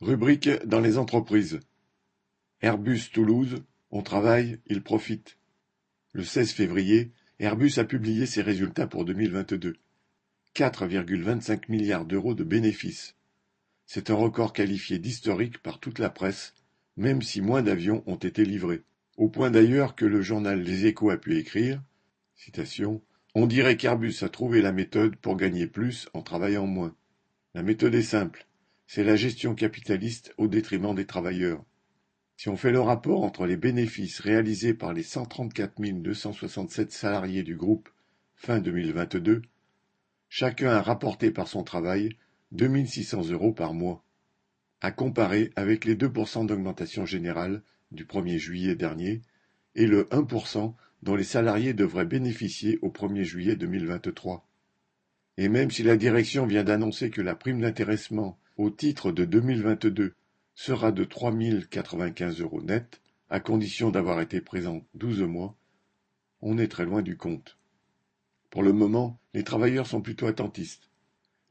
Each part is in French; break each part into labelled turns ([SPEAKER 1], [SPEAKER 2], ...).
[SPEAKER 1] Rubrique dans les entreprises. Airbus Toulouse, on travaille, il profite. Le 16 février, Airbus a publié ses résultats pour 2022. 4,25 milliards d'euros de bénéfices. C'est un record qualifié d'historique par toute la presse, même si moins d'avions ont été livrés. Au point d'ailleurs que le journal Les Échos a pu écrire On dirait qu'Airbus a trouvé la méthode pour gagner plus en travaillant moins. La méthode est simple c'est la gestion capitaliste au détriment des travailleurs. Si on fait le rapport entre les bénéfices réalisés par les 134 267 salariés du groupe fin 2022, chacun a rapporté par son travail 2600 euros par mois, à comparer avec les 2% d'augmentation générale du 1er juillet dernier et le 1% dont les salariés devraient bénéficier au 1er juillet 2023. Et même si la direction vient d'annoncer que la prime d'intéressement au titre de 2022 sera de 3 095 euros net, à condition d'avoir été présent 12 mois, on est très loin du compte. Pour le moment, les travailleurs sont plutôt attentistes.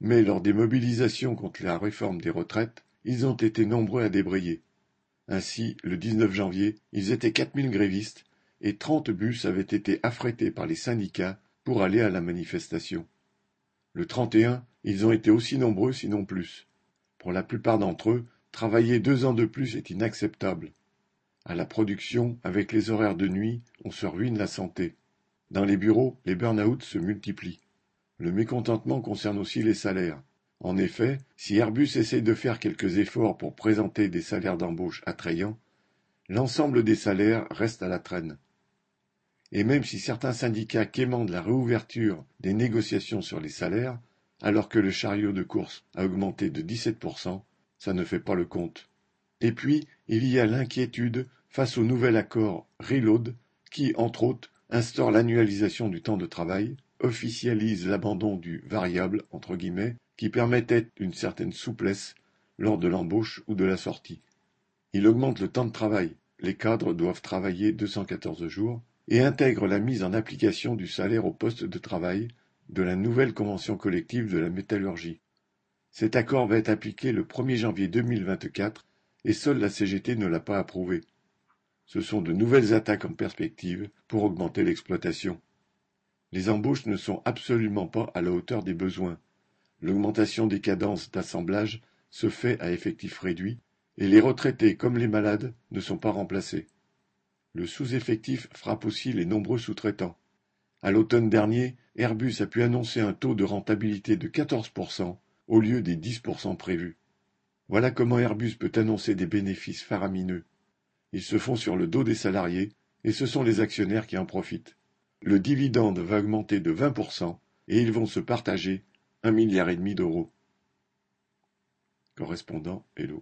[SPEAKER 1] Mais lors des mobilisations contre la réforme des retraites, ils ont été nombreux à débrayer. Ainsi, le 19 janvier, ils étaient 4000 grévistes et 30 bus avaient été affrétés par les syndicats pour aller à la manifestation. Le 31, ils ont été aussi nombreux sinon plus. Pour la plupart d'entre eux, travailler deux ans de plus est inacceptable. À la production, avec les horaires de nuit, on se ruine la santé. Dans les bureaux, les burn-out se multiplient. Le mécontentement concerne aussi les salaires. En effet, si Airbus essaie de faire quelques efforts pour présenter des salaires d'embauche attrayants, l'ensemble des salaires reste à la traîne. Et même si certains syndicats quémandent la réouverture des négociations sur les salaires, alors que le chariot de course a augmenté de 17%, ça ne fait pas le compte. Et puis, il y a l'inquiétude face au nouvel accord Reload qui, entre autres, instaure l'annualisation du temps de travail, officialise l'abandon du variable, entre guillemets, qui permettait une certaine souplesse lors de l'embauche ou de la sortie. Il augmente le temps de travail, les cadres doivent travailler 214 jours, et intègre la mise en application du salaire au poste de travail de la nouvelle convention collective de la métallurgie. Cet accord va être appliqué le 1er janvier 2024 et seule la CGT ne l'a pas approuvé. Ce sont de nouvelles attaques en perspective pour augmenter l'exploitation. Les embauches ne sont absolument pas à la hauteur des besoins. L'augmentation des cadences d'assemblage se fait à effectif réduit et les retraités comme les malades ne sont pas remplacés. Le sous-effectif frappe aussi les nombreux sous-traitants. À l'automne dernier, Airbus a pu annoncer un taux de rentabilité de 14% au lieu des 10% prévus. Voilà comment Airbus peut annoncer des bénéfices faramineux. Ils se font sur le dos des salariés et ce sont les actionnaires qui en profitent. Le dividende va augmenter de 20% et ils vont se partager un milliard et demi d'euros. Correspondant Hello.